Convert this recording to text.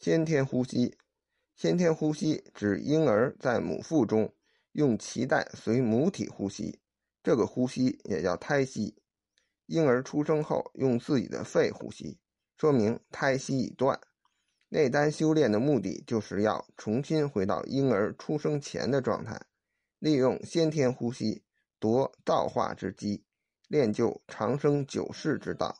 先天呼吸，先天呼吸指婴儿在母腹中用脐带随母体呼吸，这个呼吸也叫胎息。婴儿出生后用自己的肺呼吸，说明胎息已断。内丹修炼的目的就是要重新回到婴儿出生前的状态，利用先天呼吸夺造化之机，练就长生久世之道。